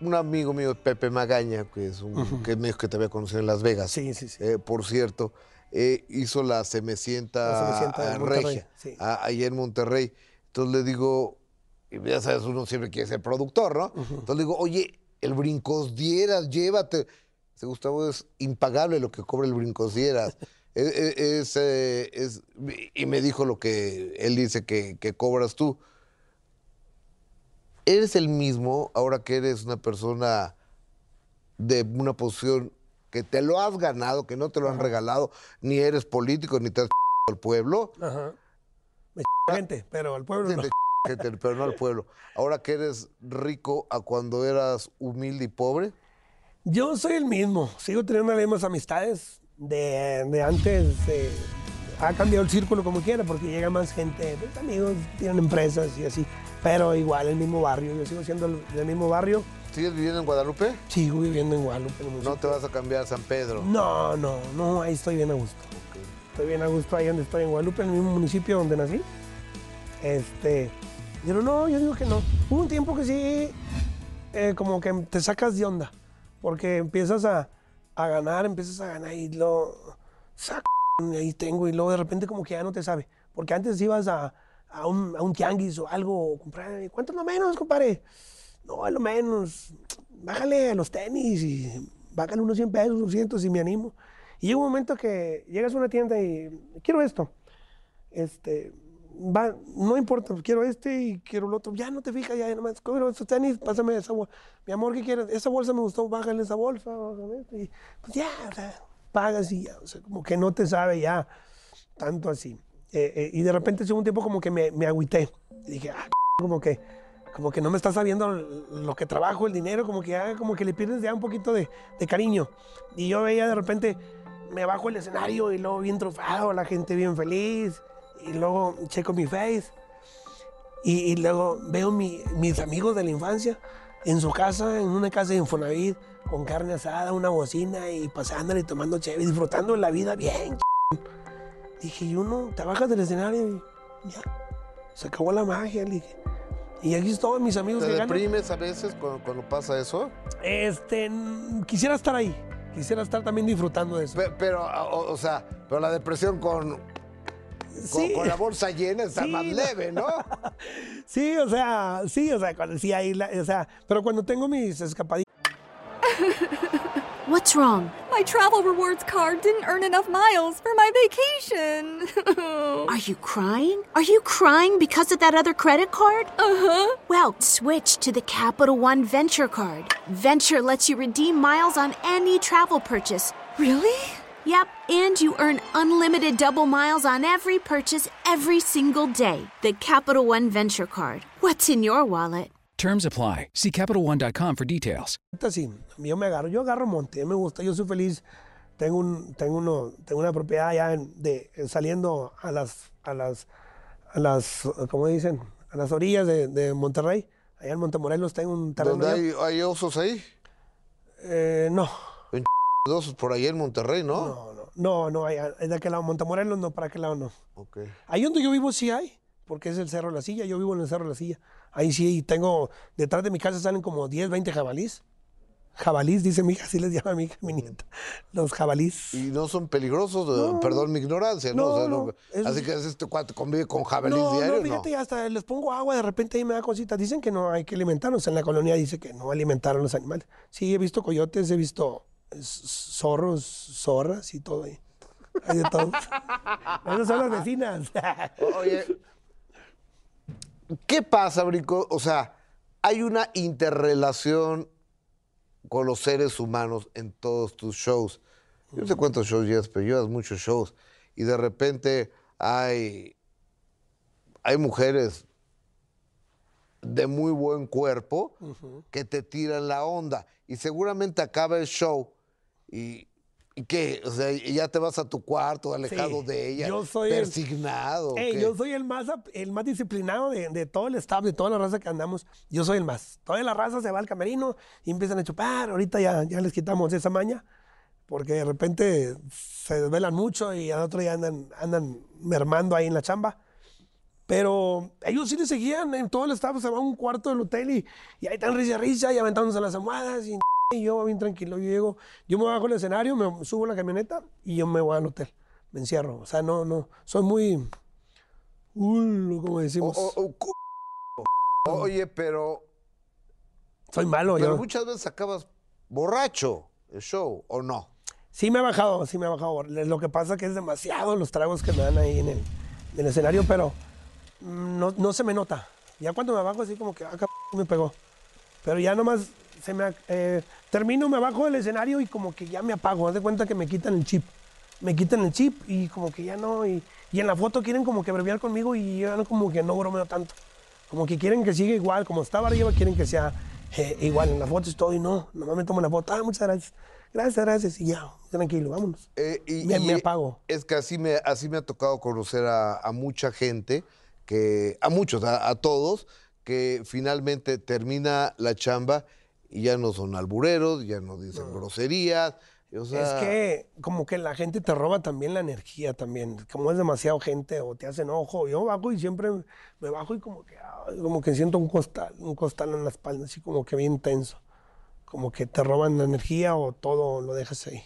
Un amigo mío, Pepe Magaña, que es un que me dijo que te había conocido en Las Vegas. Sí, sí, sí. eh, por cierto, eh, hizo la Semecienta, La Cenicienta de a Monterrey, Regia, sí. en Monterrey. Entonces le digo, y ya sabes, uno siempre quiere ser productor, ¿no? Entonces le digo, oye, el Brincos Dieras, llévate. Dice, Gustavo, es impagable lo que cobra el Brincos Dieras. es, es- es, eh, es- y me dijo lo que él dice que, que cobras tú. ¿Eres el mismo ahora que eres una persona de una posición que te lo has ganado, que no te lo han regalado, ni eres político, ni te has al pueblo? Ajá. Me ch- gente, pero al pueblo no. Te gente, pero no al pueblo. Ahora que eres rico a cuando eras humilde y pobre, Yo soy el mismo, sigo teniendo las mismas amistades de, de antes. eh, ha cambiado el círculo como quiera porque llega más gente, pues, amigos, tienen empresas y así. Pero igual el mismo barrio, yo sigo siendo el- del mismo barrio, ¿sigues viviendo en Guadalupe? sigo viviendo en Guadalupe. en No te vas a cambiar a San Pedro. No, no, no, ahí estoy bien a gusto. Estoy bien a gusto ahí donde estoy en Guadalupe, en el mismo municipio donde nací. Este, pero no, yo digo que no. Hubo un tiempo que sí, eh, como que te sacas de onda, porque empiezas a, a ganar, empiezas a ganar y lo saco, ahí tengo, y luego de repente como que ya no te sabe. Porque antes ibas a, a un, a un tianguis o algo, o comprar, ¿cuánto lo menos, compadre? No, es lo menos. Bájale a los tenis y bájale unos 100 pesos, 200 y me animo. Y llega un momento que llegas a una tienda y quiero esto. Este, va, no importa, quiero este y quiero el otro. Ya no te fijas, ya nomás, quiero estos tenis, pásame esa bolsa. Mi amor, ¿qué quieres? Esa bolsa me gustó, bájale esa bolsa. bájale esto", Y pues ya, o sea, pagas y ya. O sea, como que no te sabe ya tanto así. Eh, eh, y de repente, según un tiempo, como que me, me agüité. Y dije, ah, como que, como que no me está sabiendo lo que trabajo, el dinero, como que ya, como que le pierdes ya un poquito de, cariño. Y yo veía de repente, me bajo el escenario y luego bien trofado, la gente bien feliz. Y luego checo mi face. Y, luego veo mi- mis amigos de la infancia en su casa, en una casa de Infonavit, con carne asada, una bocina y pasándole, tomando chévere, disfrutando de la vida bien. Dije, y uno, te bajas del escenario y ya, se acabó la magia. le dije. Y aquí estoy, mis amigos ¿Te que ganan. deprimes a veces cuando, cuando pasa eso? Este, quisiera estar ahí. Quisiera estar también disfrutando de eso. Pe- Pero, o, o sea, pero la depresión con, Sí. con la bolsa llena está Sí, más no. leve, ¿no? Sí, o sea, sí, o sea, cuando, sí hay, la- o sea, pero cuando tengo mis escapaditas. What's wrong? My travel rewards card didn't earn enough miles for my vacation. Are you crying? Are you crying because of that other credit card? uh huh. Well, switch to the Capital One Venture Card. Venture lets you redeem miles on any travel purchase. Really? Yep, and you earn unlimited double miles on every purchase every single day. The Capital One Venture Card. What's in your wallet? Terms apply. See CapitalOne.com for details. Sí, yo me agarro, yo agarro monte, me gusta, yo soy feliz. Tengo un, tengo uno, tengo una propiedad allá en- de saliendo a las, a las, a las, ¿cómo dicen? A las orillas de, de Monterrey. Allá en Montemorelos tengo un terreno. ¿Dónde hay, hay osos ahí? Eh, no, Osos por ahí en Monterrey, ¿no? no, no, no, no, de aquel lado, Montemorelos no, para aquel lado no. Ok. Ahí donde yo vivo sí hay, porque es el Cerro de la Silla, yo vivo en el Cerro de la Silla. Ahí sí tengo, detrás de mi casa salen como 10, 20 jabalís. Jabalís, dice mi hija, así les llama a mi hija, mi nieta. Los jabalís. Y no son peligrosos, eh, perdón mi ignorancia, ¿no? No, O sea, no, es- Así que este cuate convive con jabalís No, diario, no, ¿no? fíjate, hasta les pongo agua, de repente ahí me da cositas. Dicen que no hay que alimentarlos. En la colonia dice que no alimentar a los animales. Sí, he visto coyotes, he visto zorros, zorras y todo ahí. Hay de todo. Esas son las vecinas. Oye, ¿qué pasa, Brico? O sea, hay una interrelación con los seres humanos en todos tus shows. Yo no sé cuántos shows llevas, pero llevas muchos shows. Y de repente hay, hay mujeres de muy buen cuerpo que te tiran la onda. Y seguramente acaba el show y, y ¿qué? O sea, ya te vas a tu cuarto alejado Sí, de ella, yo soy el- persignado. Ey, yo soy el más, el más disciplinado de, de todo el staff, de toda la raza que andamos. Yo soy el más. Toda la raza se va al camerino y empiezan a chupar. Ahorita ya, ya les quitamos esa maña porque de repente se desvelan mucho y al otro día andan, andan mermando ahí en la chamba. Pero ellos sí le seguían, en todo el staff se va a un cuarto del hotel y, y ahí están risa risa y aventándose las almohadas y, y yo bien tranquilo. Yo llego, yo me bajo del escenario, me subo a la camioneta y yo me voy al hotel. Me encierro. O sea, no, no, soy muy... Uy, como decimos. o- o oye, pero, soy malo. pero yo. muchas veces acabas borracho el show, ¿o no? Sí me ha bajado, sí me ha bajado. Lo que pasa que es demasiado los tragos que me dan ahí en el, en el escenario, pero mm, no, no se me nota. Ya cuando me bajo así como que acá me pegó. Pero ya nomás se me... eh, termino, me bajo del escenario y como que ya me apago. Haz de cuenta que me quitan el chip. Me quitan el chip y como que ya no... Y, y en la foto quieren como que abreviar conmigo y yo no, como que no bromeo tanto. Como que quieren que siga igual, como estaba arriba, quieren que sea eh, igual en la foto estoy, no, nomás me tomo la foto, ah, muchas gracias, gracias, gracias, y ya, tranquilo, vámonos. Eh, y- me, y me apago. Es que así me, así me ha tocado conocer a, a mucha gente, que, a muchos, a, a todos, que finalmente termina la chamba y ya no son albureros, ya no dicen groserías. O sea, es que como que la gente te roba también la energía también, como es demasiado gente o te hace enojo, yo bajo y siempre me bajo y como que, como que siento un costal, un costal en la espalda, así como que bien tenso, como que te roban la energía o todo lo dejas ahí.